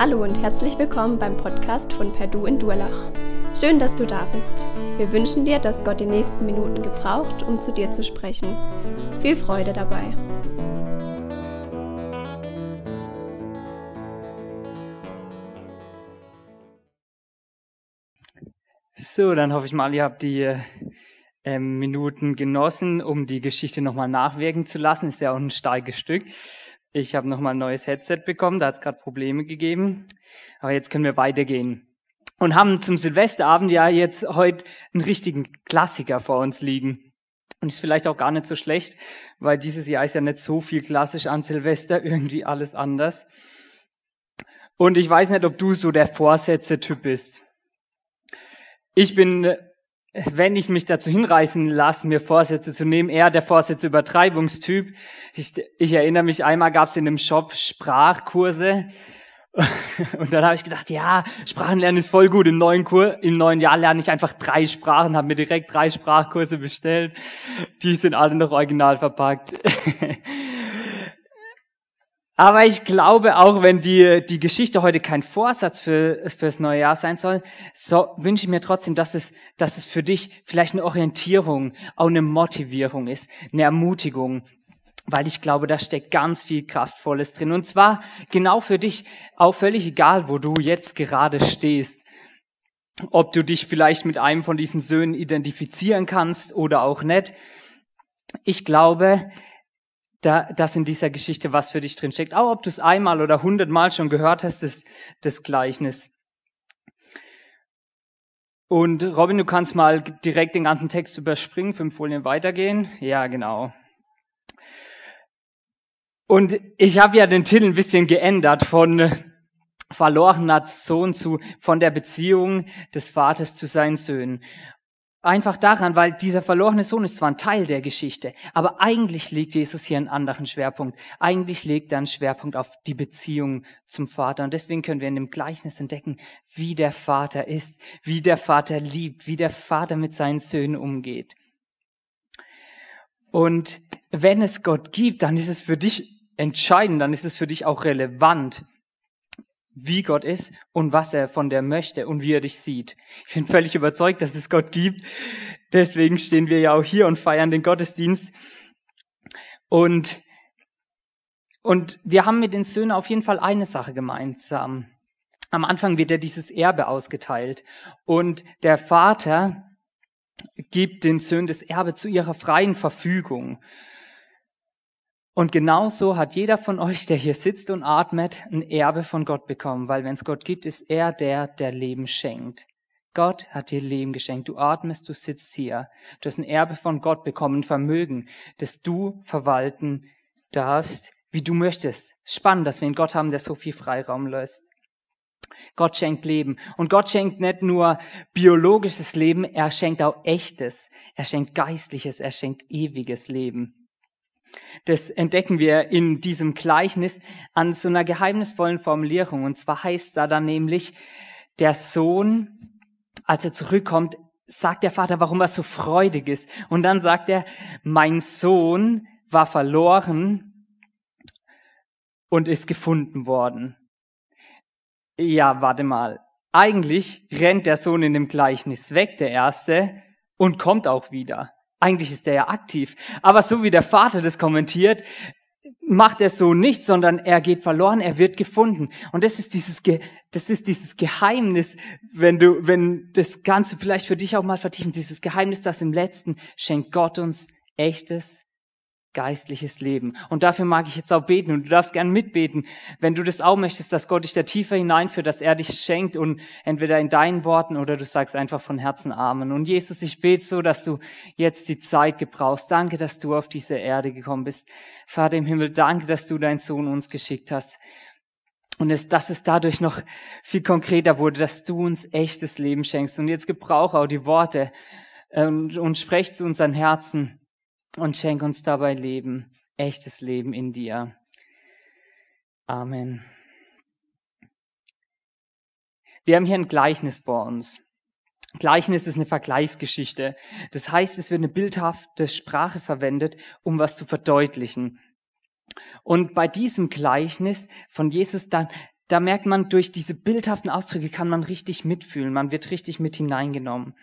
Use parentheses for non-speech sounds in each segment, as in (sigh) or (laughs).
Hallo und herzlich willkommen beim Podcast von Perdu in Durlach. Schön, dass du da bist. Wir wünschen dir, dass Gott die nächsten Minuten gebraucht, um zu dir zu sprechen. Viel Freude dabei. So, dann hoffe ich mal, ihr habt die äh, Minuten genossen, um die Geschichte nochmal nachwirken zu lassen. Ist ja auch ein starkes Stück. Ich habe nochmal ein neues Headset bekommen, da hat es gerade Probleme gegeben. Aber jetzt können wir weitergehen. Und haben zum Silvesterabend ja jetzt heute einen richtigen Klassiker vor uns liegen. Und ist vielleicht auch gar nicht so schlecht, weil dieses Jahr ist ja nicht so viel klassisch an Silvester, (laughs) irgendwie alles anders. Und ich weiß nicht, ob du so der Vorsätze-Typ bist. Ich bin wenn ich mich dazu hinreißen lasse, mir Vorsätze zu nehmen, eher der Vorsätze-Übertreibungstyp. Ich, ich erinnere mich, einmal gab es in einem Shop Sprachkurse (laughs) und dann habe ich gedacht, ja, Sprachenlernen ist voll gut. Im neuen, Kur im neuen Jahr lerne ich einfach drei Sprachen, habe mir direkt drei Sprachkurse bestellt. Die sind alle noch original verpackt. (laughs) Aber ich glaube, auch wenn die, die Geschichte heute kein Vorsatz für, fürs neue Jahr sein soll, so wünsche ich mir trotzdem, dass es, dass es für dich vielleicht eine Orientierung, auch eine Motivierung ist, eine Ermutigung, weil ich glaube, da steckt ganz viel Kraftvolles drin. Und zwar genau für dich, auch völlig egal, wo du jetzt gerade stehst. Ob du dich vielleicht mit einem von diesen Söhnen identifizieren kannst oder auch nicht. Ich glaube, da, dass in dieser Geschichte was für dich drin steckt. Auch ob du es einmal oder hundertmal schon gehört hast, das, das Gleichnis. Und Robin, du kannst mal direkt den ganzen Text überspringen, fünf Folien weitergehen. Ja, genau. Und ich habe ja den Titel ein bisschen geändert von verlorener Sohn zu von der Beziehung des Vaters zu seinen Söhnen. Einfach daran, weil dieser verlorene Sohn ist zwar ein Teil der Geschichte, aber eigentlich legt Jesus hier einen anderen Schwerpunkt. Eigentlich legt er einen Schwerpunkt auf die Beziehung zum Vater. Und deswegen können wir in dem Gleichnis entdecken, wie der Vater ist, wie der Vater liebt, wie der Vater mit seinen Söhnen umgeht. Und wenn es Gott gibt, dann ist es für dich entscheidend, dann ist es für dich auch relevant, wie Gott ist und was er von dir möchte und wie er dich sieht. Ich bin völlig überzeugt, dass es Gott gibt. Deswegen stehen wir ja auch hier und feiern den Gottesdienst. Und, und wir haben mit den Söhnen auf jeden Fall eine Sache gemeinsam. Am Anfang wird ja dieses Erbe ausgeteilt und der Vater gibt den Söhnen das Erbe zu ihrer freien Verfügung. Und genauso hat jeder von euch, der hier sitzt und atmet, ein Erbe von Gott bekommen, weil wenn es Gott gibt, ist er der, der Leben schenkt. Gott hat dir Leben geschenkt. Du atmest, du sitzt hier. Du hast ein Erbe von Gott bekommen, ein Vermögen, das du verwalten darfst, wie du möchtest. Spannend, dass wir einen Gott haben, der so viel Freiraum lässt. Gott schenkt Leben. Und Gott schenkt nicht nur biologisches Leben, er schenkt auch echtes. Er schenkt geistliches, er schenkt ewiges Leben. Das entdecken wir in diesem Gleichnis an so einer geheimnisvollen Formulierung. Und zwar heißt da dann nämlich, der Sohn, als er zurückkommt, sagt der Vater, warum er so freudig ist. Und dann sagt er, mein Sohn war verloren und ist gefunden worden. Ja, warte mal. Eigentlich rennt der Sohn in dem Gleichnis weg, der Erste, und kommt auch wieder. Eigentlich ist er ja aktiv. Aber so wie der Vater das kommentiert, macht er so nicht, sondern er geht verloren, er wird gefunden. Und das ist dieses, das ist dieses Geheimnis, wenn du, wenn das Ganze vielleicht für dich auch mal vertiefen, dieses Geheimnis, das im Letzten schenkt Gott uns echtes, geistliches Leben. Und dafür mag ich jetzt auch beten und du darfst gern mitbeten, wenn du das auch möchtest, dass Gott dich da tiefer hineinführt, dass er dich schenkt und entweder in deinen Worten oder du sagst einfach von Herzen Amen. Und Jesus, ich bete so, dass du jetzt die Zeit gebrauchst. Danke, dass du auf diese Erde gekommen bist. Vater im Himmel, danke, dass du deinen Sohn uns geschickt hast. Und es, dass es dadurch noch viel konkreter wurde, dass du uns echtes Leben schenkst. Und jetzt gebrauche auch die Worte und, ähm, und sprech zu unseren Herzen und schenk uns dabei Leben, echtes Leben in dir. Amen. Wir haben hier ein Gleichnis vor uns. Gleichnis ist eine Vergleichsgeschichte. Das heißt, es wird eine bildhafte Sprache verwendet, um was zu verdeutlichen. Und bei diesem Gleichnis von Jesus dann, da merkt man, durch diese bildhaften Ausdrücke kann man richtig mitfühlen, man wird richtig mit hineingenommen.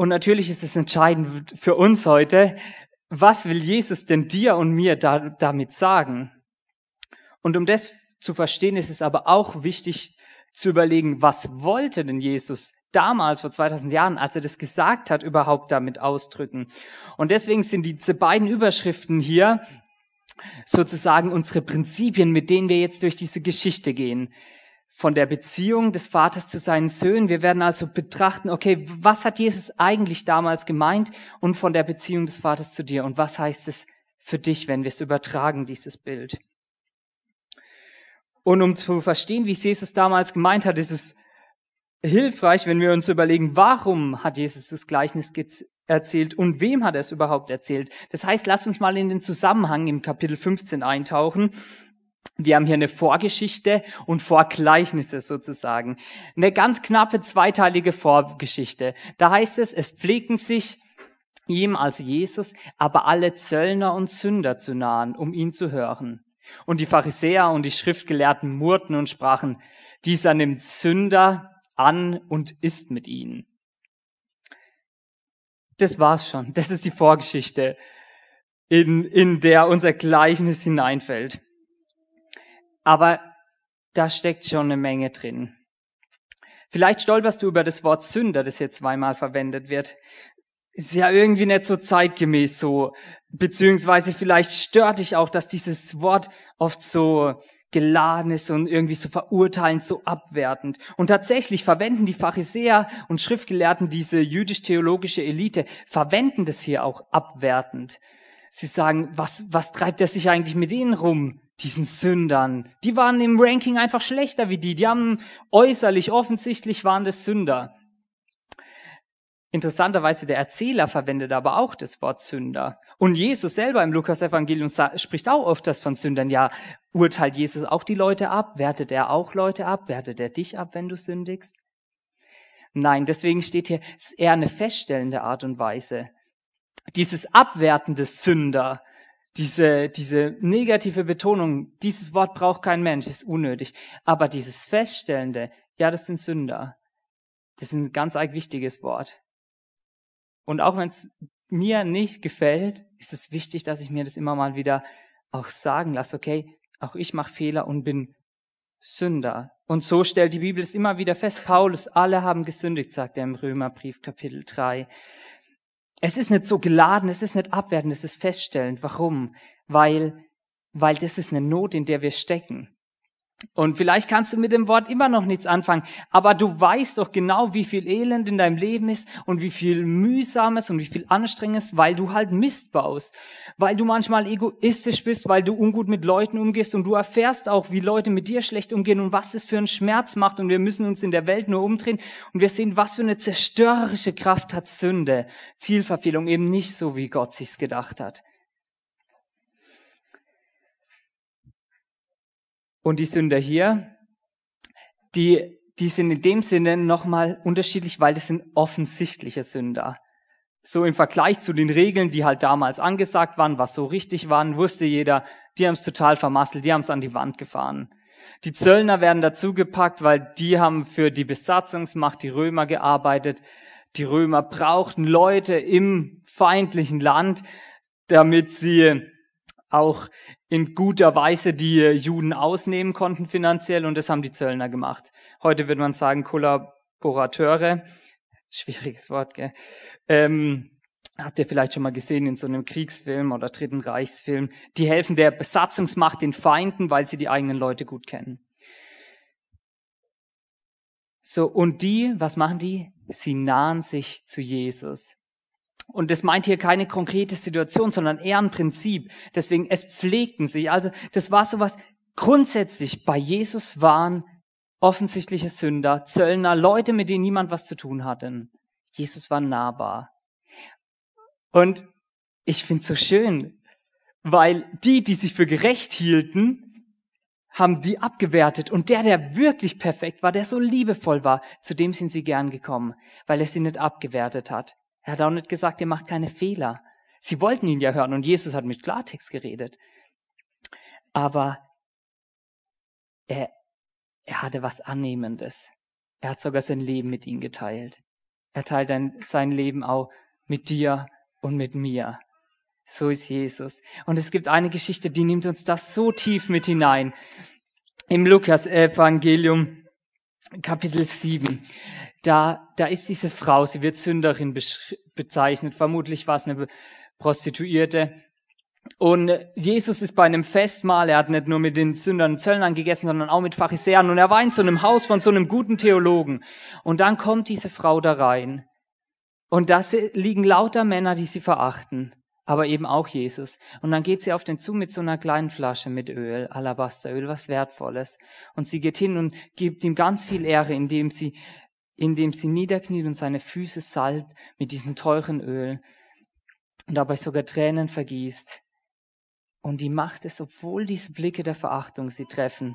Und natürlich ist es entscheidend für uns heute, was will Jesus denn dir und mir da, damit sagen? Und um das zu verstehen, ist es aber auch wichtig zu überlegen, was wollte denn Jesus damals vor 2000 Jahren, als er das gesagt hat, überhaupt damit ausdrücken? Und deswegen sind diese beiden Überschriften hier sozusagen unsere Prinzipien, mit denen wir jetzt durch diese Geschichte gehen. Von der Beziehung des Vaters zu seinen Söhnen. Wir werden also betrachten, okay, was hat Jesus eigentlich damals gemeint und von der Beziehung des Vaters zu dir und was heißt es für dich, wenn wir es übertragen, dieses Bild. Und um zu verstehen, wie es Jesus damals gemeint hat, ist es hilfreich, wenn wir uns überlegen, warum hat Jesus das Gleichnis erzählt und wem hat er es überhaupt erzählt. Das heißt, lass uns mal in den Zusammenhang im Kapitel 15 eintauchen. Wir haben hier eine Vorgeschichte und Vorgleichnisse sozusagen. Eine ganz knappe zweiteilige Vorgeschichte. Da heißt es, es pflegten sich ihm als Jesus aber alle Zöllner und Sünder zu nahen, um ihn zu hören. Und die Pharisäer und die Schriftgelehrten murrten und sprachen, dieser nimmt Sünder an und isst mit ihnen das war's schon. Das ist die Vorgeschichte, in, in der unser Gleichnis hineinfällt. Aber da steckt schon eine Menge drin. Vielleicht stolperst du über das Wort Sünder, das hier zweimal verwendet wird. Ist ja irgendwie nicht so zeitgemäß so. Beziehungsweise vielleicht stört dich auch, dass dieses Wort oft so geladen ist und irgendwie so verurteilend, so abwertend. Und tatsächlich verwenden die Pharisäer und Schriftgelehrten, diese jüdisch-theologische Elite, verwenden das hier auch abwertend. Sie sagen, was, was treibt er sich eigentlich mit ihnen rum? Diesen Sündern. Die waren im Ranking einfach schlechter wie die. Die haben äußerlich, offensichtlich waren das Sünder. Interessanterweise der Erzähler verwendet aber auch das Wort Sünder. Und Jesus selber im Lukas-Evangelium spricht auch oft das von Sündern. Ja, urteilt Jesus auch die Leute ab? Wertet er auch Leute ab? Wertet er dich ab, wenn du sündigst? Nein, deswegen steht hier, eher eine feststellende Art und Weise. Dieses abwertende Sünder, diese, diese negative Betonung, dieses Wort braucht kein Mensch, ist unnötig. Aber dieses feststellende, ja, das sind Sünder. Das ist ein ganz arg wichtiges Wort. Und auch wenn es mir nicht gefällt, ist es wichtig, dass ich mir das immer mal wieder auch sagen lasse, okay, auch ich mache Fehler und bin Sünder. Und so stellt die Bibel es immer wieder fest. Paulus, alle haben gesündigt, sagt er im Römerbrief Kapitel 3. Es ist nicht so geladen, es ist nicht abwertend, es ist feststellend. Warum? Weil, weil das ist eine Not, in der wir stecken. Und vielleicht kannst du mit dem Wort immer noch nichts anfangen, aber du weißt doch genau, wie viel Elend in deinem Leben ist und wie viel Mühsames und wie viel Anstrengendes, weil du halt Mist baust, weil du manchmal egoistisch bist, weil du ungut mit Leuten umgehst und du erfährst auch, wie Leute mit dir schlecht umgehen und was es für einen Schmerz macht und wir müssen uns in der Welt nur umdrehen und wir sehen, was für eine zerstörerische Kraft hat Sünde, Zielverfehlung eben nicht so, wie Gott sich's gedacht hat. Und die Sünder hier, die, die sind in dem Sinne nochmal unterschiedlich, weil das sind offensichtliche Sünder. So im Vergleich zu den Regeln, die halt damals angesagt waren, was so richtig waren, wusste jeder, die haben es total vermasselt, die haben es an die Wand gefahren. Die Zöllner werden dazugepackt, weil die haben für die Besatzungsmacht, die Römer gearbeitet. Die Römer brauchten Leute im feindlichen Land, damit sie auch in guter Weise die Juden ausnehmen konnten finanziell und das haben die Zöllner gemacht. Heute würde man sagen Kollaborateure. Schwieriges Wort, gell? Ähm, habt ihr vielleicht schon mal gesehen in so einem Kriegsfilm oder Dritten Reichsfilm. Die helfen der Besatzungsmacht den Feinden, weil sie die eigenen Leute gut kennen. So, und die, was machen die? Sie nahen sich zu Jesus. Und das meint hier keine konkrete Situation, sondern eher ein Prinzip. Deswegen, es pflegten sich. Also, das war sowas grundsätzlich. Bei Jesus waren offensichtliche Sünder, Zöllner, Leute, mit denen niemand was zu tun hatte. Jesus war nahbar. Und ich finde es so schön, weil die, die sich für gerecht hielten, haben die abgewertet. Und der, der wirklich perfekt war, der so liebevoll war, zu dem sind sie gern gekommen, weil er sie nicht abgewertet hat. Er hat auch nicht gesagt, ihr macht keine Fehler. Sie wollten ihn ja hören und Jesus hat mit Klartext geredet. Aber er, er hatte was Annehmendes. Er hat sogar sein Leben mit ihnen geteilt. Er teilt ein, sein Leben auch mit dir und mit mir. So ist Jesus. Und es gibt eine Geschichte, die nimmt uns das so tief mit hinein. Im Lukas-Evangelium, Kapitel 7, da, da ist diese Frau, sie wird Sünderin bezeichnet, vermutlich war es eine Prostituierte. Und Jesus ist bei einem Festmahl, er hat nicht nur mit den Sündern und Zöllnern gegessen, sondern auch mit Pharisäern. Und er war in so einem Haus von so einem guten Theologen. Und dann kommt diese Frau da rein. Und da liegen lauter Männer, die sie verachten aber eben auch Jesus. Und dann geht sie auf den zu mit so einer kleinen Flasche mit Öl, Alabasteröl, was Wertvolles. Und sie geht hin und gibt ihm ganz viel Ehre, indem sie, indem sie niederkniet und seine Füße salbt mit diesem teuren Öl und dabei sogar Tränen vergießt. Und die macht es, obwohl diese Blicke der Verachtung sie treffen.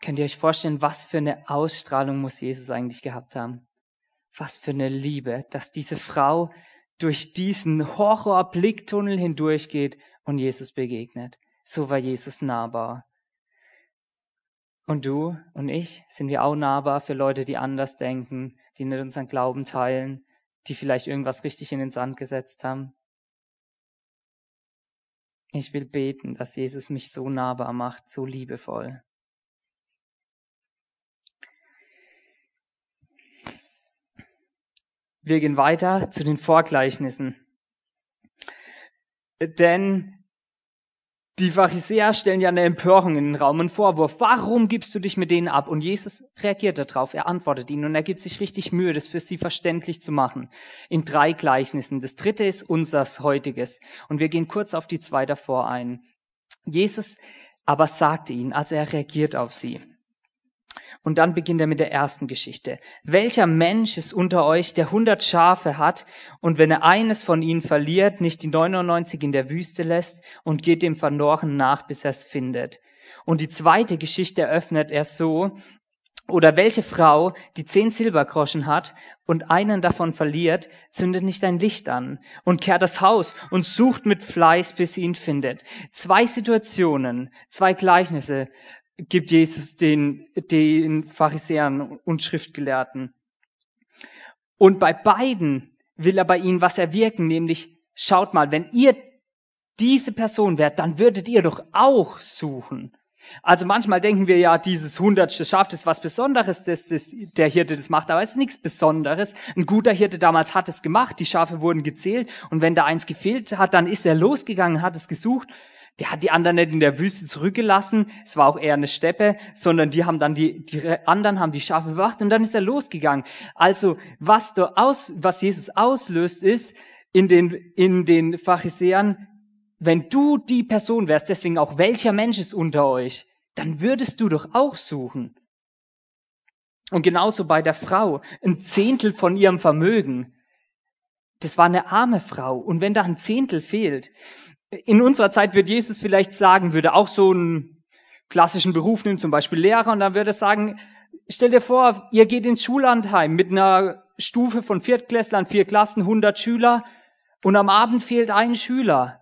Könnt ihr euch vorstellen, was für eine Ausstrahlung muss Jesus eigentlich gehabt haben? Was für eine Liebe, dass diese Frau durch diesen Horror-Blicktunnel hindurchgeht und Jesus begegnet. So war Jesus nahbar. Und du und ich, sind wir auch nahbar für Leute, die anders denken, die nicht unseren Glauben teilen, die vielleicht irgendwas richtig in den Sand gesetzt haben? Ich will beten, dass Jesus mich so nahbar macht, so liebevoll. Wir gehen weiter zu den Vorgleichnissen. Denn die Pharisäer stellen ja eine Empörung in den Raum, einen Vorwurf. Warum gibst du dich mit denen ab? Und Jesus reagiert darauf. Er antwortet ihnen und er gibt sich richtig Mühe, das für sie verständlich zu machen. In drei Gleichnissen. Das dritte ist unseres heutiges. Und wir gehen kurz auf die zwei davor ein. Jesus aber sagte ihnen, also er reagiert auf sie. Und dann beginnt er mit der ersten Geschichte. Welcher Mensch ist unter euch, der hundert Schafe hat und wenn er eines von ihnen verliert, nicht die 99 in der Wüste lässt und geht dem Verloren nach, bis er es findet? Und die zweite Geschichte eröffnet er so, oder welche Frau, die zehn Silbergroschen hat und einen davon verliert, zündet nicht ein Licht an und kehrt das Haus und sucht mit Fleiß, bis sie ihn findet. Zwei Situationen, zwei Gleichnisse, gibt Jesus den, den Pharisäern und Schriftgelehrten. Und bei beiden will er bei ihnen was erwirken, nämlich schaut mal, wenn ihr diese Person wärt, dann würdet ihr doch auch suchen. Also manchmal denken wir ja, dieses hundertste Schaf ist was Besonderes, dass das, der Hirte das macht, aber es ist nichts Besonderes. Ein guter Hirte damals hat es gemacht, die Schafe wurden gezählt und wenn da eins gefehlt hat, dann ist er losgegangen, hat es gesucht der hat die anderen nicht in der Wüste zurückgelassen. Es war auch eher eine Steppe, sondern die haben dann die, die anderen haben die Schafe bewacht und dann ist er losgegangen. Also was da aus, was Jesus auslöst, ist in den, in den Pharisäern, wenn du die Person wärst, deswegen auch welcher Mensch ist unter euch, dann würdest du doch auch suchen. Und genauso bei der Frau, ein Zehntel von ihrem Vermögen. Das war eine arme Frau. Und wenn da ein Zehntel fehlt, in unserer Zeit wird Jesus vielleicht sagen, würde auch so einen klassischen Beruf nehmen, zum Beispiel Lehrer, und dann würde er sagen, stell dir vor, ihr geht ins Schullandheim mit einer Stufe von Viertklässlern, vier Klassen, 100 Schüler, und am Abend fehlt ein Schüler.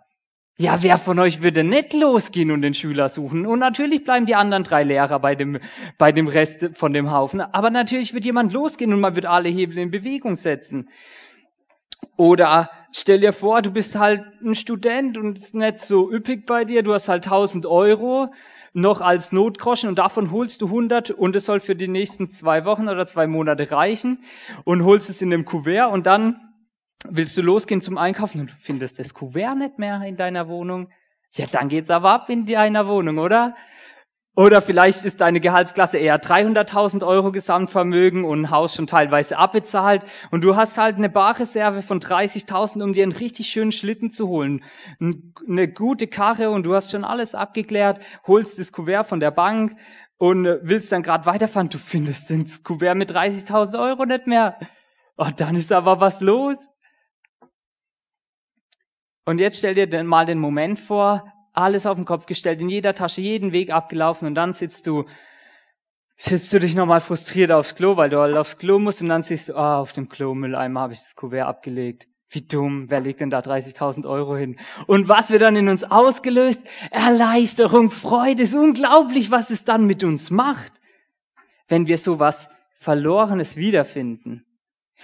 Ja, wer von euch würde nicht losgehen und den Schüler suchen? Und natürlich bleiben die anderen drei Lehrer bei dem, bei dem Rest von dem Haufen. Aber natürlich wird jemand losgehen und man wird alle Hebel in Bewegung setzen. Oder stell dir vor, du bist halt ein Student und es ist nicht so üppig bei dir, du hast halt 1000 Euro noch als Notgroschen und davon holst du 100 und es soll für die nächsten zwei Wochen oder zwei Monate reichen und holst es in dem Kuvert und dann willst du losgehen zum Einkaufen und du findest das Kuvert nicht mehr in deiner Wohnung. Ja, dann geht's aber ab in deiner Wohnung, oder? Oder vielleicht ist deine Gehaltsklasse eher 300.000 Euro Gesamtvermögen und ein Haus schon teilweise abbezahlt und du hast halt eine Barreserve von 30.000, um dir einen richtig schönen Schlitten zu holen. Eine gute Karre und du hast schon alles abgeklärt, holst das Kuvert von der Bank und willst dann gerade weiterfahren. Du findest das Kuvert mit 30.000 Euro nicht mehr. Oh, dann ist aber was los. Und jetzt stell dir mal den Moment vor, alles auf den Kopf gestellt, in jeder Tasche, jeden Weg abgelaufen und dann sitzt du, sitzt du dich nochmal frustriert aufs Klo, weil du halt aufs Klo musst und dann siehst du, ah, auf dem Klo Mülleimer habe ich das Kuvert abgelegt. Wie dumm, wer legt denn da 30.000 Euro hin? Und was wird dann in uns ausgelöst? Erleichterung, Freude, ist unglaublich, was es dann mit uns macht, wenn wir sowas Verlorenes wiederfinden.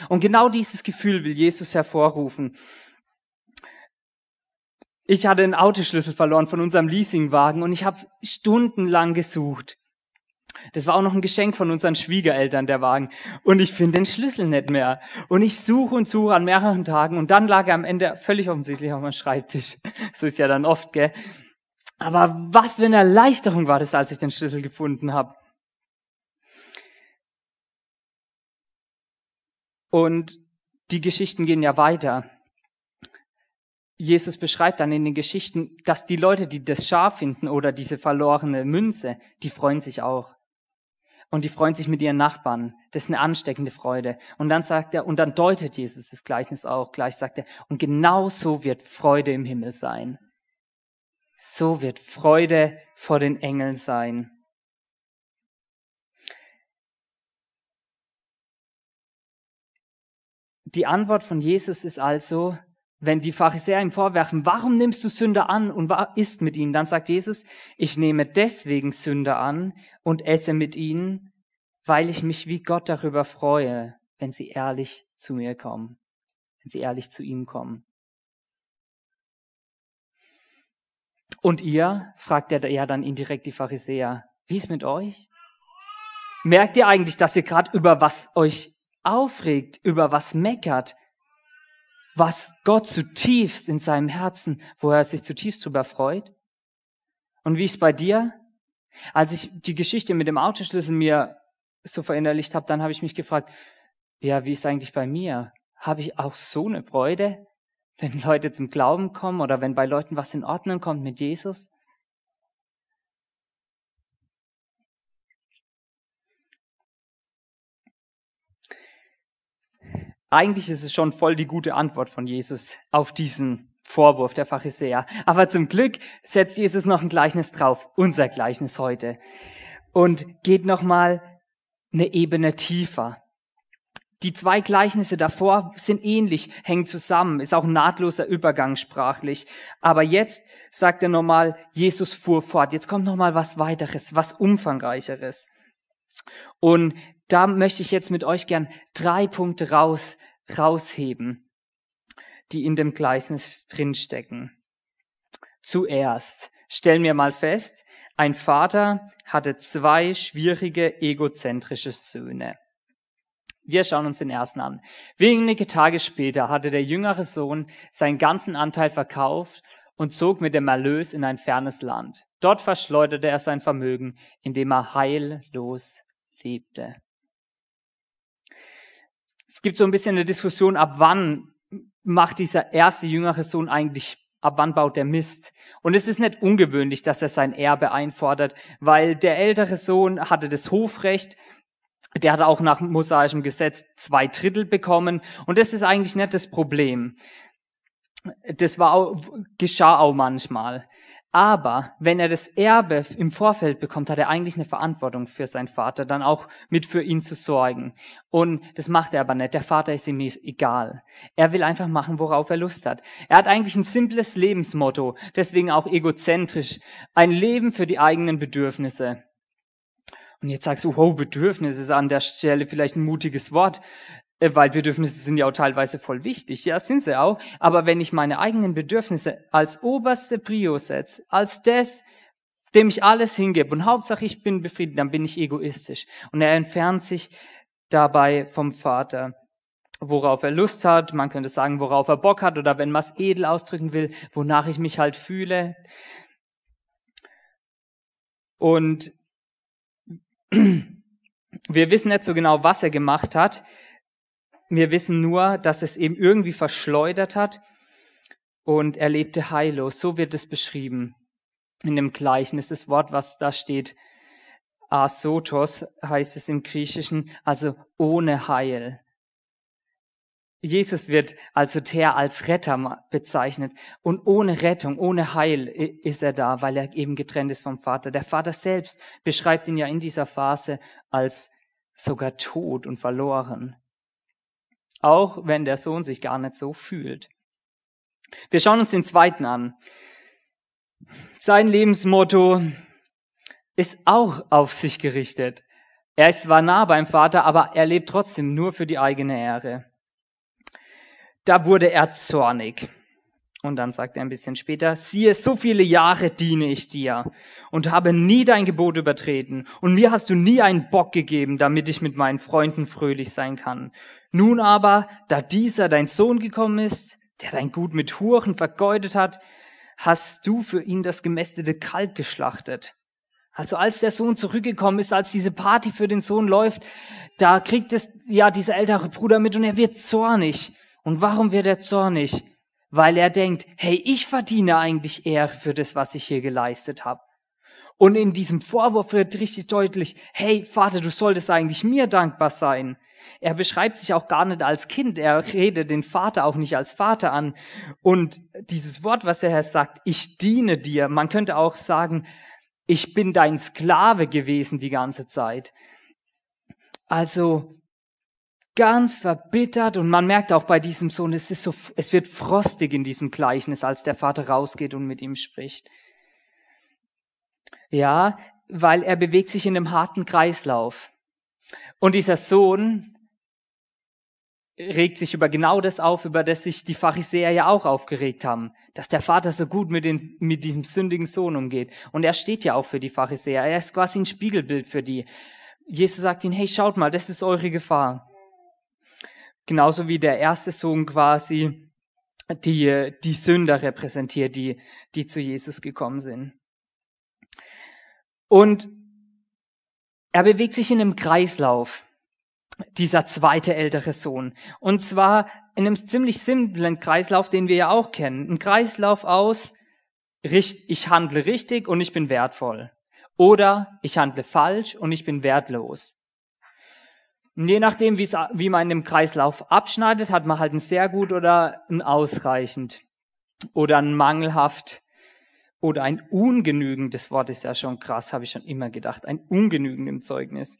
Und genau dieses Gefühl will Jesus hervorrufen. Ich hatte einen Autoschlüssel verloren von unserem Leasingwagen und ich habe stundenlang gesucht. Das war auch noch ein Geschenk von unseren Schwiegereltern, der Wagen. Und ich finde den Schlüssel nicht mehr. Und ich suche und suche an mehreren Tagen. Und dann lag er am Ende völlig offensichtlich auf meinem Schreibtisch. (laughs) So ist ja dann oft, gell? Aber was für eine Erleichterung war das, als ich den Schlüssel gefunden habe. Und die Geschichten gehen ja weiter. Jesus beschreibt dann in den Geschichten, dass die Leute, die das Schaf finden oder diese verlorene Münze, die freuen sich auch. Und die freuen sich mit ihren Nachbarn. Das ist eine ansteckende Freude. Und dann sagt er, und dann deutet Jesus das Gleichnis auch. Gleich sagt er, und genau so wird Freude im Himmel sein. So wird Freude vor den Engeln sein. Die Antwort von Jesus ist also, wenn die Pharisäer ihm vorwerfen, warum nimmst du Sünder an und isst mit ihnen, dann sagt Jesus, ich nehme deswegen Sünder an und esse mit ihnen, weil ich mich wie Gott darüber freue, wenn sie ehrlich zu mir kommen, wenn sie ehrlich zu ihm kommen. Und ihr, fragt er ja dann indirekt die Pharisäer, wie ist mit euch? Merkt ihr eigentlich, dass ihr gerade über was euch aufregt, über was meckert, was Gott zutiefst in seinem Herzen, wo er sich zutiefst darüber freut? Und wie ist es bei dir? Als ich die Geschichte mit dem Autoschlüssel mir so verinnerlicht habe, dann habe ich mich gefragt, ja, wie ist eigentlich bei mir? Habe ich auch so eine Freude, wenn Leute zum Glauben kommen oder wenn bei Leuten was in Ordnung kommt mit Jesus? Eigentlich ist es schon voll die gute Antwort von Jesus auf diesen Vorwurf der Pharisäer. Aber zum Glück setzt Jesus noch ein Gleichnis drauf, unser Gleichnis heute, und geht nochmal eine Ebene tiefer. Die zwei Gleichnisse davor sind ähnlich, hängen zusammen, ist auch ein nahtloser Übergang sprachlich. Aber jetzt sagt er nochmal, Jesus fuhr fort. Jetzt kommt nochmal was weiteres, was umfangreicheres. Und da möchte ich jetzt mit euch gern drei Punkte raus, rausheben, die in dem Gleichnis drinstecken. Zuerst stellen wir mal fest, ein Vater hatte zwei schwierige, egozentrische Söhne. Wir schauen uns den ersten an. Wenige Tage später hatte der jüngere Sohn seinen ganzen Anteil verkauft und zog mit dem Erlös in ein fernes Land. Dort verschleuderte er sein Vermögen, indem er heillos lebte. Es gibt so ein bisschen eine Diskussion, ab wann macht dieser erste jüngere Sohn eigentlich, ab wann baut der Mist? Und es ist nicht ungewöhnlich, dass er sein Erbe einfordert, weil der ältere Sohn hatte das Hofrecht, der hat auch nach mosaischem Gesetz zwei Drittel bekommen und das ist eigentlich nicht das Problem. Das war auch, geschah auch manchmal. Aber wenn er das Erbe im Vorfeld bekommt, hat er eigentlich eine Verantwortung für seinen Vater, dann auch mit für ihn zu sorgen. Und das macht er aber nicht. Der Vater ist ihm egal. Er will einfach machen, worauf er Lust hat. Er hat eigentlich ein simples Lebensmotto, deswegen auch egozentrisch. Ein Leben für die eigenen Bedürfnisse. Und jetzt sagst du, oh, Bedürfnisse ist an der Stelle vielleicht ein mutiges Wort. Äh, weil Bedürfnisse sind ja auch teilweise voll wichtig. Ja, sind sie auch. Aber wenn ich meine eigenen Bedürfnisse als oberste Prio setze, als das, dem ich alles hingebe und Hauptsache ich bin befriedigt, dann bin ich egoistisch. Und er entfernt sich dabei vom Vater, worauf er Lust hat, man könnte sagen, worauf er Bock hat oder wenn man es edel ausdrücken will, wonach ich mich halt fühle. Und (clears throat) wir wissen nicht so genau, was er gemacht hat. Wir wissen nur, dass es eben irgendwie verschleudert hat und er lebte heillos. So wird es beschrieben in dem Gleichnis. Das Wort, was da steht, asotos heißt es im Griechischen, also ohne Heil. Jesus wird also der als Retter bezeichnet. Und ohne Rettung, ohne Heil ist er da, weil er eben getrennt ist vom Vater. Der Vater selbst beschreibt ihn ja in dieser Phase als sogar tot und verloren. Auch wenn der Sohn sich gar nicht so fühlt. Wir schauen uns den zweiten an. Sein Lebensmotto ist auch auf sich gerichtet. Er ist zwar nah beim Vater, aber er lebt trotzdem nur für die eigene Ehre. Da wurde er zornig. Und dann sagt er ein bisschen später, siehe, so viele Jahre diene ich dir und habe nie dein Gebot übertreten. Und mir hast du nie einen Bock gegeben, damit ich mit meinen Freunden fröhlich sein kann. Nun aber, da dieser dein Sohn gekommen ist, der dein Gut mit Huren vergeudet hat, hast du für ihn das gemästete Kalb geschlachtet. Also als der Sohn zurückgekommen ist, als diese Party für den Sohn läuft, da kriegt es ja dieser ältere Bruder mit und er wird zornig. Und warum wird er zornig? Weil er denkt, hey, ich verdiene eigentlich Ehre für das, was ich hier geleistet habe. Und in diesem Vorwurf wird richtig deutlich, hey Vater, du solltest eigentlich mir dankbar sein. Er beschreibt sich auch gar nicht als Kind, er redet den Vater auch nicht als Vater an. Und dieses Wort, was er sagt, ich diene dir, man könnte auch sagen, ich bin dein Sklave gewesen die ganze Zeit. Also ganz verbittert und man merkt auch bei diesem Sohn, es ist so, es wird frostig in diesem Gleichnis, als der Vater rausgeht und mit ihm spricht. Ja, weil er bewegt sich in einem harten Kreislauf. Und dieser Sohn regt sich über genau das auf, über das sich die Pharisäer ja auch aufgeregt haben, dass der Vater so gut mit, den, mit diesem sündigen Sohn umgeht. Und er steht ja auch für die Pharisäer. Er ist quasi ein Spiegelbild für die. Jesus sagt ihnen, hey, schaut mal, das ist eure Gefahr. Genauso wie der erste Sohn quasi die, die Sünder repräsentiert, die, die zu Jesus gekommen sind. Und er bewegt sich in einem Kreislauf, dieser zweite ältere Sohn. Und zwar in einem ziemlich simplen Kreislauf, den wir ja auch kennen. Ein Kreislauf aus, ich handle richtig und ich bin wertvoll. Oder ich handle falsch und ich bin wertlos. Je nachdem, wie man im Kreislauf abschneidet, hat man halt ein sehr gut oder ein ausreichend oder ein mangelhaft oder ein ungenügend. Das Wort ist ja schon krass, habe ich schon immer gedacht. Ein ungenügend im Zeugnis.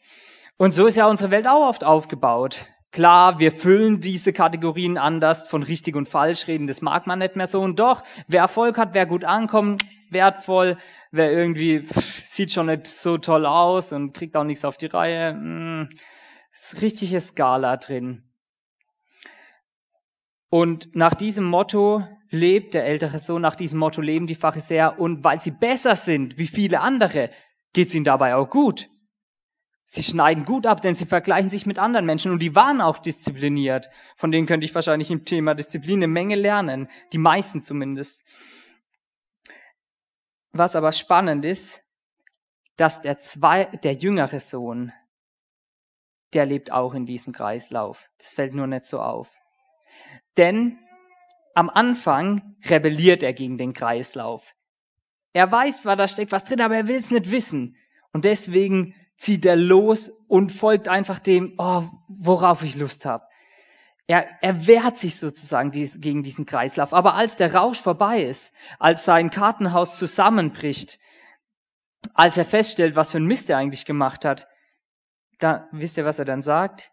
Und so ist ja unsere Welt auch oft aufgebaut. Klar, wir füllen diese Kategorien anders von richtig und falsch reden, das mag man nicht mehr so. Und doch, wer Erfolg hat, wer gut ankommt, wertvoll, wer irgendwie sieht schon nicht so toll aus und kriegt auch nichts auf die Reihe, mh, hm, richtige Skala drin. Und nach diesem Motto lebt der ältere Sohn, nach diesem Motto leben die Pharisäer und weil sie besser sind wie viele andere, geht es ihnen dabei auch gut. Sie schneiden gut ab, denn sie vergleichen sich mit anderen Menschen und die waren auch diszipliniert. Von denen könnte ich wahrscheinlich im Thema Disziplin eine Menge lernen, die meisten zumindest. Was aber spannend ist, dass der, zwei, der jüngere Sohn der lebt auch in diesem Kreislauf. Das fällt nur nicht so auf. Denn am Anfang rebelliert er gegen den Kreislauf. Er weiß zwar, da steckt was drin, aber er will es nicht wissen. Und deswegen zieht er los und folgt einfach dem, oh, worauf ich Lust habe. Er, er wehrt sich sozusagen dies, gegen diesen Kreislauf. Aber als der Rausch vorbei ist, als sein Kartenhaus zusammenbricht, als er feststellt, was für ein Mist er eigentlich gemacht hat, da, wisst ihr, was er dann sagt?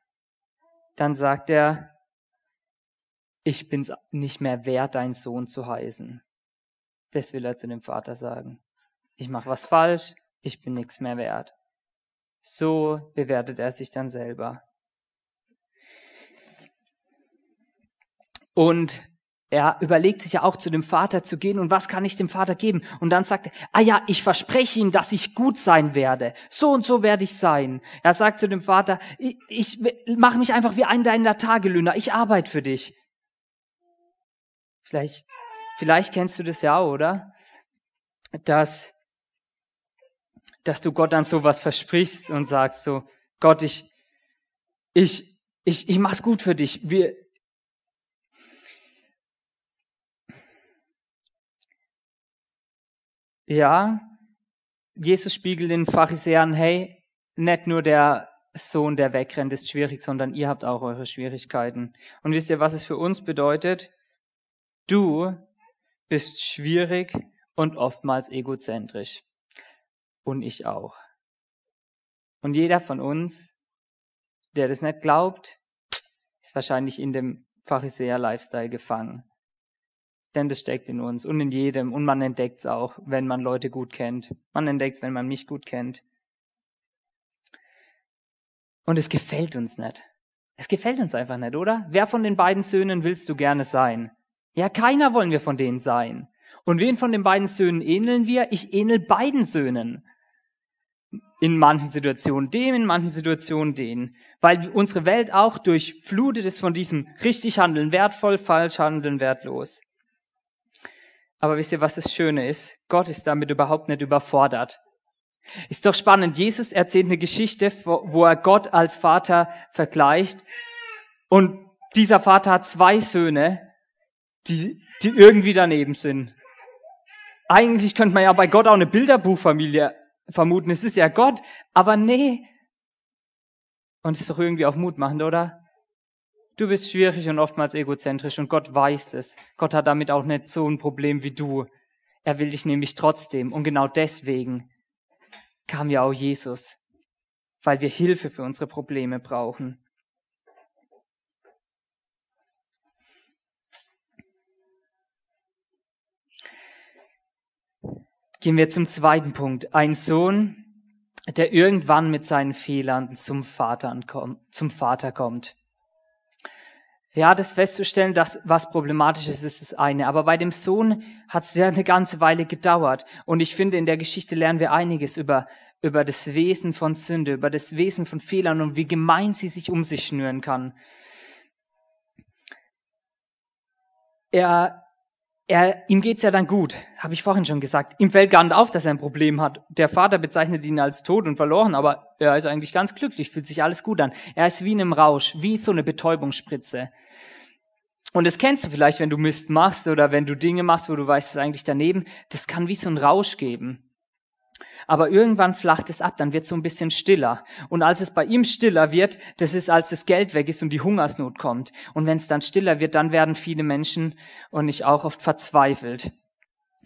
Dann sagt er, ich bin's nicht mehr wert, dein Sohn zu heißen. Das will er zu dem Vater sagen. Ich mache was falsch, ich bin nichts mehr wert. So bewertet er sich dann selber. Und er überlegt sich ja auch zu dem Vater zu gehen und was kann ich dem Vater geben? Und dann sagt er, ah ja, ich verspreche ihm, dass ich gut sein werde. So und so werde ich sein. Er sagt zu dem Vater, ich, ich mache mich einfach wie ein deiner Tagelöhner. Ich arbeite für dich. Vielleicht, vielleicht kennst du das ja oder? Dass, dass du Gott dann sowas versprichst und sagst so, Gott, ich, ich, ich, ich mach's gut für dich. Wir, Ja, Jesus spiegelt den Pharisäern, hey, nicht nur der Sohn, der wegrennt, ist schwierig, sondern ihr habt auch eure Schwierigkeiten. Und wisst ihr, was es für uns bedeutet? Du bist schwierig und oftmals egozentrisch. Und ich auch. Und jeder von uns, der das nicht glaubt, ist wahrscheinlich in dem Pharisäer-Lifestyle gefangen. Denn das steckt in uns und in jedem. Und man entdeckt es auch, wenn man Leute gut kennt. Man entdeckt es, wenn man mich gut kennt. Und es gefällt uns nicht. Es gefällt uns einfach nicht, oder? Wer von den beiden Söhnen willst du gerne sein? Ja, keiner wollen wir von denen sein. Und wen von den beiden Söhnen ähneln wir? Ich ähnel beiden Söhnen. In manchen Situationen dem, in manchen Situationen den. Weil unsere Welt auch durchflutet ist von diesem richtig handeln wertvoll, falsch handeln wertlos. Aber wisst ihr, was das Schöne ist? Gott ist damit überhaupt nicht überfordert. Ist doch spannend. Jesus erzählt eine Geschichte, wo er Gott als Vater vergleicht. Und dieser Vater hat zwei Söhne, die, die irgendwie daneben sind. Eigentlich könnte man ja bei Gott auch eine Bilderbuchfamilie vermuten. Es ist ja Gott. Aber nee. Und es ist doch irgendwie auch mutmachend, oder? Du bist schwierig und oftmals egozentrisch und Gott weiß es. Gott hat damit auch nicht so ein Problem wie du. Er will dich nämlich trotzdem. Und genau deswegen kam ja auch Jesus, weil wir Hilfe für unsere Probleme brauchen. Gehen wir zum zweiten Punkt. Ein Sohn, der irgendwann mit seinen Fehlern zum Vater, zum Vater kommt. Ja, das festzustellen, dass was problematisch ist, ist das eine. Aber bei dem Sohn hat es ja eine ganze Weile gedauert. Und ich finde, in der Geschichte lernen wir einiges über, über das Wesen von Sünde, über das Wesen von Fehlern und wie gemein sie sich um sich schnüren kann. Er er, ihm geht's ja dann gut, habe ich vorhin schon gesagt. Ihm fällt gar nicht auf, dass er ein Problem hat. Der Vater bezeichnet ihn als tot und verloren, aber er ist eigentlich ganz glücklich, fühlt sich alles gut an. Er ist wie in einem Rausch, wie so eine Betäubungsspritze. Und das kennst du vielleicht, wenn du Mist machst oder wenn du Dinge machst, wo du weißt, es ist eigentlich daneben. Das kann wie so ein Rausch geben. Aber irgendwann flacht es ab, dann wird es so ein bisschen stiller. Und als es bei ihm stiller wird, das ist, als das Geld weg ist und die Hungersnot kommt. Und wenn es dann stiller wird, dann werden viele Menschen und ich auch oft verzweifelt.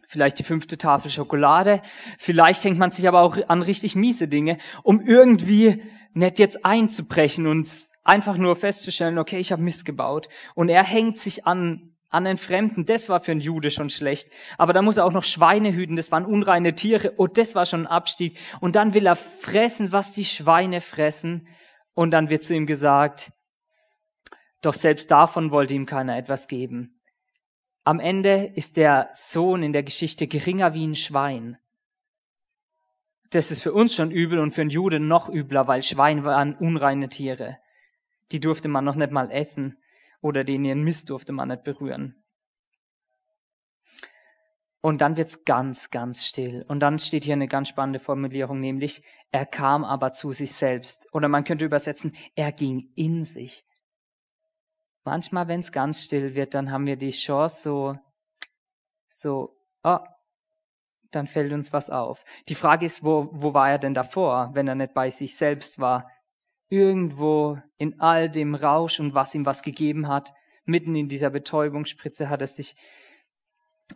Vielleicht die fünfte Tafel Schokolade, vielleicht hängt man sich aber auch an richtig miese Dinge, um irgendwie nicht jetzt einzubrechen und einfach nur festzustellen, okay, ich habe Mist gebaut. Und er hängt sich an an den Fremden, das war für einen Jude schon schlecht. Aber da muss er auch noch Schweine hüten, das waren unreine Tiere. Oh, das war schon ein Abstieg. Und dann will er fressen, was die Schweine fressen. Und dann wird zu ihm gesagt, doch selbst davon wollte ihm keiner etwas geben. Am Ende ist der Sohn in der Geschichte geringer wie ein Schwein. Das ist für uns schon übel und für einen Jude noch übler, weil Schweine waren unreine Tiere. Die durfte man noch nicht mal essen oder den ihren Mist durfte man nicht berühren. Und dann wird's ganz, ganz still. Und dann steht hier eine ganz spannende Formulierung, nämlich, er kam aber zu sich selbst. Oder man könnte übersetzen, er ging in sich. Manchmal, wenn es ganz still wird, dann haben wir die Chance so, so, oh, dann fällt uns was auf. Die Frage ist, wo, wo war er denn davor, wenn er nicht bei sich selbst war? Irgendwo in all dem Rausch und was ihm was gegeben hat, mitten in dieser Betäubungsspritze hat er sich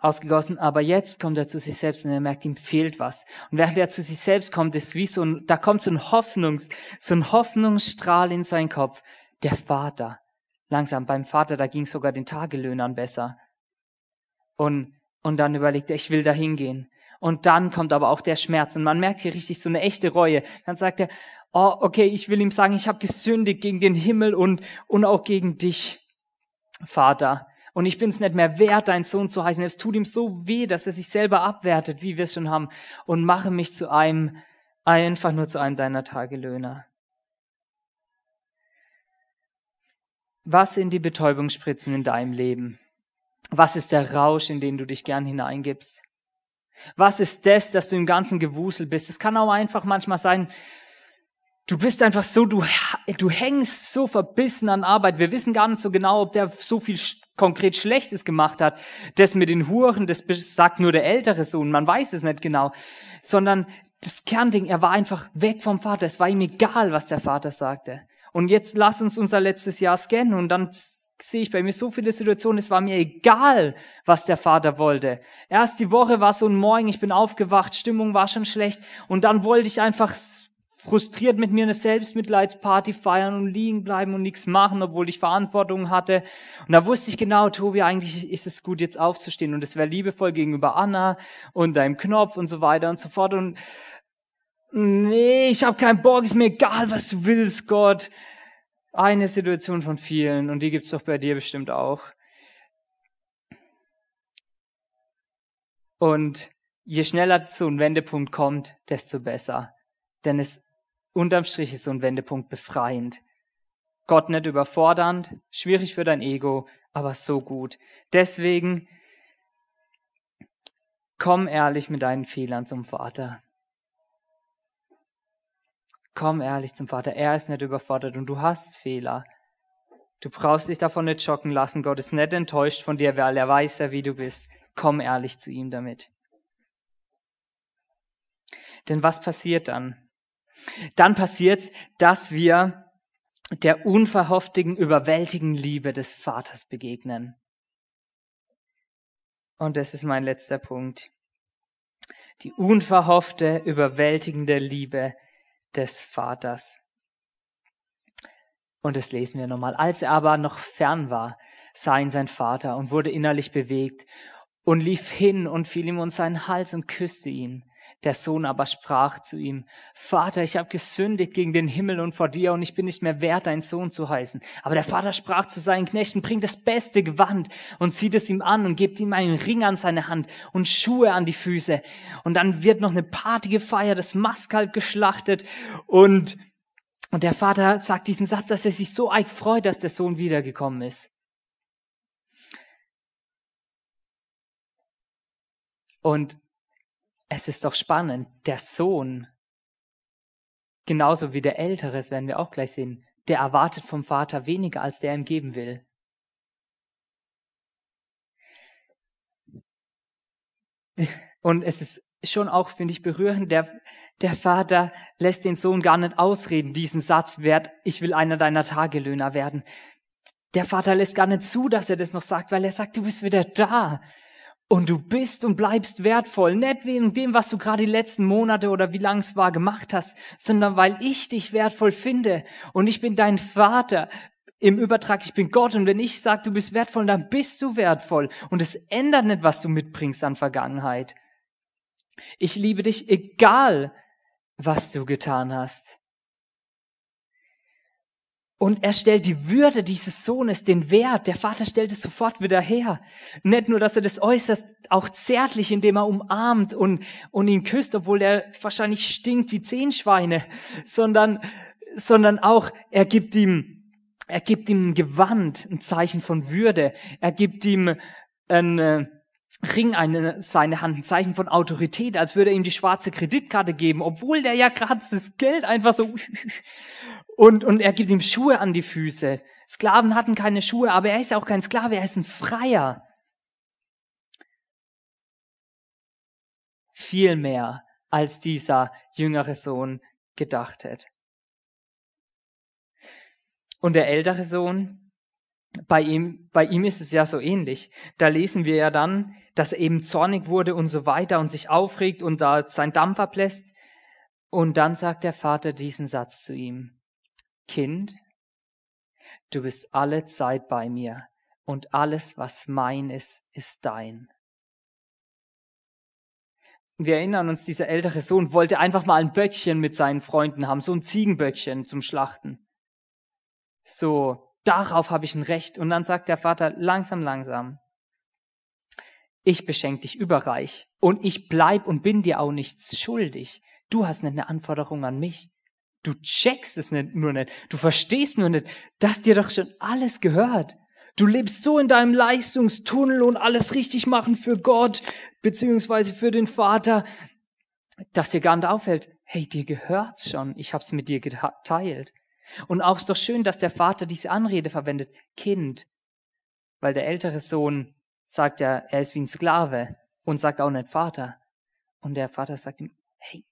ausgegossen, aber jetzt kommt er zu sich selbst und er merkt, ihm fehlt was. Und während er zu sich selbst kommt, ist wie so ein, da kommt so ein Hoffnungs, so ein Hoffnungsstrahl in seinen Kopf. Der Vater. Langsam, beim Vater, da ging sogar den Tagelöhnern besser. Und, und dann überlegt er, ich will da hingehen. Und dann kommt aber auch der Schmerz und man merkt hier richtig so eine echte Reue. Dann sagt er, oh, okay, ich will ihm sagen, ich habe gesündigt gegen den Himmel und, und auch gegen dich, Vater. Und ich bin es nicht mehr wert, dein Sohn zu heißen. Es tut ihm so weh, dass er sich selber abwertet, wie wir es schon haben, und mache mich zu einem, einfach nur zu einem deiner Tagelöhner. Was sind die Betäubungsspritzen in deinem Leben? Was ist der Rausch, in den du dich gern hineingibst? Was ist das, dass du im ganzen Gewusel bist? Es kann auch einfach manchmal sein, du bist einfach so, du, du hängst so verbissen an Arbeit. Wir wissen gar nicht so genau, ob der so viel konkret Schlechtes gemacht hat. Das mit den Huren, das sagt nur der ältere Sohn. Man weiß es nicht genau. Sondern das Kernding, er war einfach weg vom Vater. Es war ihm egal, was der Vater sagte. Und jetzt lass uns unser letztes Jahr scannen und dann sehe ich bei mir so viele Situationen, es war mir egal, was der Vater wollte. Erst die Woche war so ein Morgen, ich bin aufgewacht, Stimmung war schon schlecht und dann wollte ich einfach frustriert mit mir eine Selbstmitleidsparty feiern und liegen bleiben und nichts machen, obwohl ich Verantwortung hatte. Und da wusste ich genau, Tobi, eigentlich ist es gut, jetzt aufzustehen und es wäre liebevoll gegenüber Anna und deinem Knopf und so weiter und so fort. Und nee, ich habe keinen Bock, ist mir egal, was du willst, Gott. Eine Situation von vielen und die gibt's doch bei dir bestimmt auch. Und je schneller so ein Wendepunkt kommt, desto besser. Denn es unterm Strich ist so ein Wendepunkt befreiend. Gott nicht überfordernd, schwierig für dein Ego, aber so gut. Deswegen komm ehrlich mit deinen Fehlern zum Vater. Komm ehrlich zum Vater. Er ist nicht überfordert und du hast Fehler. Du brauchst dich davon nicht schocken lassen. Gott ist nicht enttäuscht von dir, weil er weiß ja, wie du bist. Komm ehrlich zu ihm damit. Denn was passiert dann? Dann passiert, dass wir der unverhofften, überwältigenden Liebe des Vaters begegnen. Und das ist mein letzter Punkt. Die unverhoffte, überwältigende Liebe des Vaters. Und das lesen wir nochmal. Als er aber noch fern war, sah ihn sein Vater und wurde innerlich bewegt und lief hin und fiel ihm um seinen Hals und küsste ihn. Der Sohn aber sprach zu ihm, Vater, ich habe gesündigt gegen den Himmel und vor dir und ich bin nicht mehr wert, dein Sohn zu heißen. Aber der Vater sprach zu seinen Knechten, bringt das beste Gewand und zieht es ihm an und gebt ihm einen Ring an seine Hand und Schuhe an die Füße. Und dann wird noch eine Party gefeiert, das Maskalb geschlachtet und, und der Vater sagt diesen Satz, dass er sich so eig freut, dass der Sohn wiedergekommen ist. Und es ist doch spannend, der Sohn, genauso wie der Ältere, das werden wir auch gleich sehen, der erwartet vom Vater weniger, als der ihm geben will. (laughs) Und es ist schon auch, finde ich, berührend, der, der Vater lässt den Sohn gar nicht ausreden, diesen Satz, wert, ich will einer deiner Tagelöhner werden. Der Vater lässt gar nicht zu, dass er das noch sagt, weil er sagt, du bist wieder da. Und du bist und bleibst wertvoll, nicht wegen dem, was du gerade die letzten Monate oder wie lang es war gemacht hast, sondern weil ich dich wertvoll finde und ich bin dein Vater. Im Übertrag, ich bin Gott und wenn ich sage, du bist wertvoll, dann bist du wertvoll und es ändert nicht, was du mitbringst an Vergangenheit. Ich liebe dich, egal was du getan hast. Und er stellt die Würde dieses Sohnes, den Wert, der Vater stellt es sofort wieder her. Nicht nur, dass er das äußerst auch zärtlich, indem er umarmt und, und ihn küsst, obwohl er wahrscheinlich stinkt wie zehn Schweine, sondern, sondern auch, er gibt ihm, er gibt ihm ein Gewand, ein Zeichen von Würde. Er gibt ihm ein äh, Ring eine, seine Hand, ein Zeichen von Autorität, als würde er ihm die schwarze Kreditkarte geben, obwohl der ja gerade das Geld einfach so und, und er gibt ihm Schuhe an die Füße. Sklaven hatten keine Schuhe, aber er ist auch kein Sklave, er ist ein Freier. Viel mehr, als dieser jüngere Sohn gedacht hätte. Und der ältere Sohn, bei ihm, bei ihm ist es ja so ähnlich. Da lesen wir ja dann, dass er eben zornig wurde und so weiter und sich aufregt und da sein Dampf ablässt. Und dann sagt der Vater diesen Satz zu ihm. Kind, du bist alle Zeit bei mir und alles, was mein ist, ist dein. Wir erinnern uns, dieser ältere Sohn wollte einfach mal ein Böckchen mit seinen Freunden haben, so ein Ziegenböckchen zum Schlachten. So, darauf habe ich ein Recht. Und dann sagt der Vater langsam, langsam, ich beschenke dich überreich und ich bleib und bin dir auch nichts schuldig. Du hast nicht eine Anforderung an mich. Du checkst es nicht, nur nicht. Du verstehst nur nicht, dass dir doch schon alles gehört. Du lebst so in deinem Leistungstunnel und alles richtig machen für Gott, beziehungsweise für den Vater, dass dir gar nicht auffällt, hey, dir gehört's schon. Ich hab's mit dir geteilt. Und auch ist doch schön, dass der Vater diese Anrede verwendet. Kind. Weil der ältere Sohn sagt ja, er ist wie ein Sklave und sagt auch nicht Vater. Und der Vater sagt ihm, hey,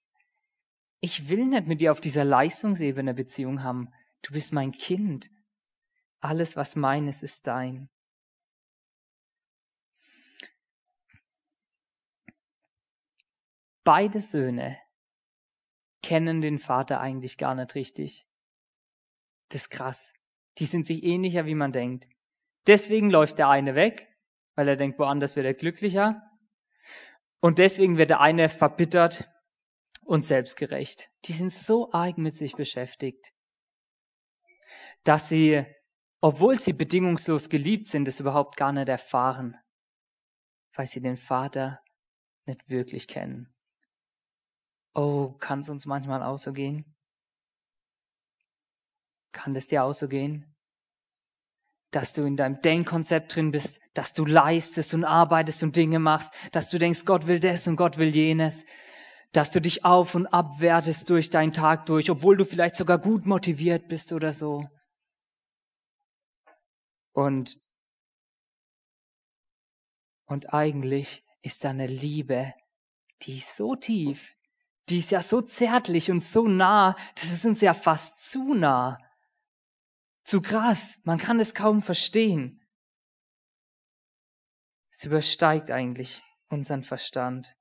ich will nicht mit dir auf dieser Leistungsebene Beziehung haben. Du bist mein Kind. Alles, was meines, ist dein. Beide Söhne kennen den Vater eigentlich gar nicht richtig. Das ist krass. Die sind sich ähnlicher, wie man denkt. Deswegen läuft der eine weg, weil er denkt, woanders wird er glücklicher. Und deswegen wird der eine verbittert und selbstgerecht. Die sind so arg mit sich beschäftigt, dass sie, obwohl sie bedingungslos geliebt sind, es überhaupt gar nicht erfahren, weil sie den Vater nicht wirklich kennen. Oh, kann es uns manchmal auch so gehen? Kann das dir auch so gehen? Dass du in deinem Denkkonzept drin bist, dass du leistest und arbeitest und Dinge machst, dass du denkst, Gott will das und Gott will jenes, dass du dich auf und abwertest durch deinen Tag durch, obwohl du vielleicht sogar gut motiviert bist oder so. Und, und eigentlich ist da eine Liebe, die ist so tief, die ist ja so zärtlich und so nah, das ist uns ja fast zu nah. Zu krass, man kann es kaum verstehen. Es übersteigt eigentlich unseren Verstand.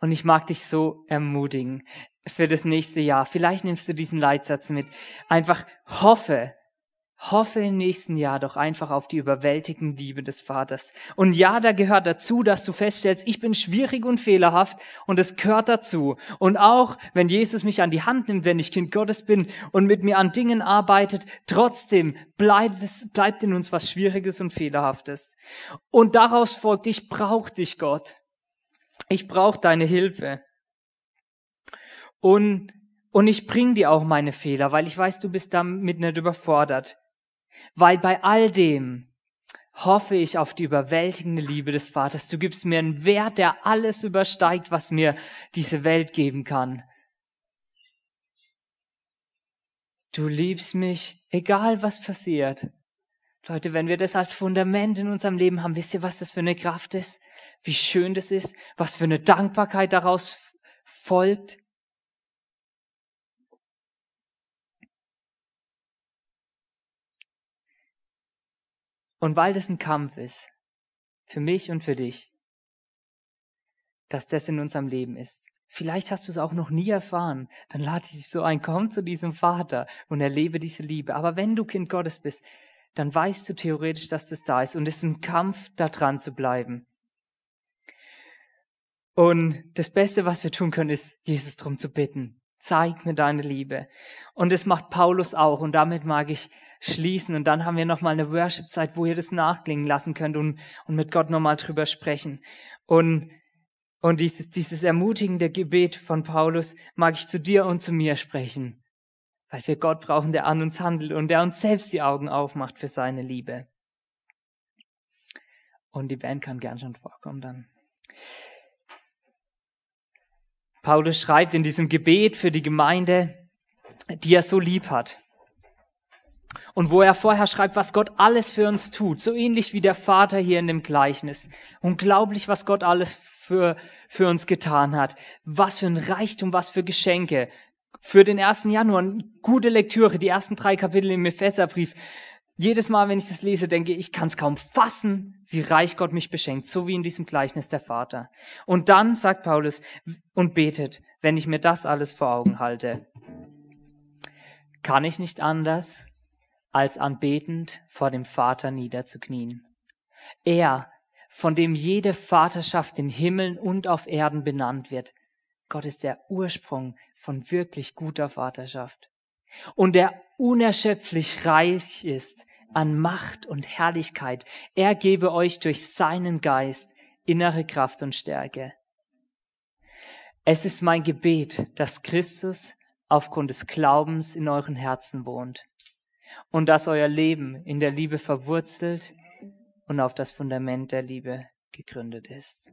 Und ich mag dich so ermutigen für das nächste Jahr. Vielleicht nimmst du diesen Leitsatz mit. Einfach hoffe, Hoffe im nächsten Jahr doch einfach auf die überwältigende Liebe des Vaters. Und ja, da gehört dazu, dass du feststellst, ich bin schwierig und fehlerhaft und es gehört dazu. Und auch wenn Jesus mich an die Hand nimmt, wenn ich Kind Gottes bin und mit mir an Dingen arbeitet, trotzdem bleibt es, bleibt in uns was Schwieriges und Fehlerhaftes. Und daraus folgt, ich brauche dich, Gott. Ich brauche deine Hilfe. Und und ich bring dir auch meine Fehler, weil ich weiß, du bist damit nicht überfordert. Weil bei all dem hoffe ich auf die überwältigende Liebe des Vaters. Du gibst mir einen Wert, der alles übersteigt, was mir diese Welt geben kann. Du liebst mich, egal was passiert. Leute, wenn wir das als Fundament in unserem Leben haben, wisst ihr, was das für eine Kraft ist? Wie schön das ist? Was für eine Dankbarkeit daraus folgt? Und weil das ein Kampf ist, für mich und für dich, dass das in unserem Leben ist. Vielleicht hast du es auch noch nie erfahren. Dann lade ich dich so ein, komm zu diesem Vater und erlebe diese Liebe. Aber wenn du Kind Gottes bist, dann weißt du theoretisch, dass das da ist. Und es ist ein Kampf, da dran zu bleiben. Und das Beste, was wir tun können, ist, Jesus darum zu bitten. Zeig mir deine Liebe. Und das macht Paulus auch. Und damit mag ich schließen. Und dann haben wir nochmal eine Worship-Zeit, wo ihr das nachklingen lassen könnt und, und mit Gott nochmal drüber sprechen. Und, und dieses, dieses ermutigende Gebet von Paulus mag ich zu dir und zu mir sprechen. Weil wir Gott brauchen, der an uns handelt und der uns selbst die Augen aufmacht für seine Liebe. Und die Band kann gern schon vorkommen dann. Paulus schreibt in diesem Gebet für die Gemeinde, die er so lieb hat. Und wo er vorher schreibt, was Gott alles für uns tut, so ähnlich wie der Vater hier in dem Gleichnis. Unglaublich, was Gott alles für, für uns getan hat. Was für ein Reichtum, was für Geschenke. Für den ersten Januar, gute Lektüre, die ersten drei Kapitel im Epheserbrief. Jedes Mal, wenn ich das lese, denke ich, kann es kaum fassen, wie reich Gott mich beschenkt, so wie in diesem Gleichnis der Vater. Und dann sagt Paulus und betet, wenn ich mir das alles vor Augen halte, kann ich nicht anders, als anbetend vor dem Vater niederzuknien. Er, von dem jede Vaterschaft in Himmeln und auf Erden benannt wird. Gott ist der Ursprung von wirklich guter Vaterschaft. Und der unerschöpflich reich ist an Macht und Herrlichkeit. Er gebe euch durch seinen Geist innere Kraft und Stärke. Es ist mein Gebet, dass Christus aufgrund des Glaubens in euren Herzen wohnt und dass euer Leben in der Liebe verwurzelt und auf das Fundament der Liebe gegründet ist.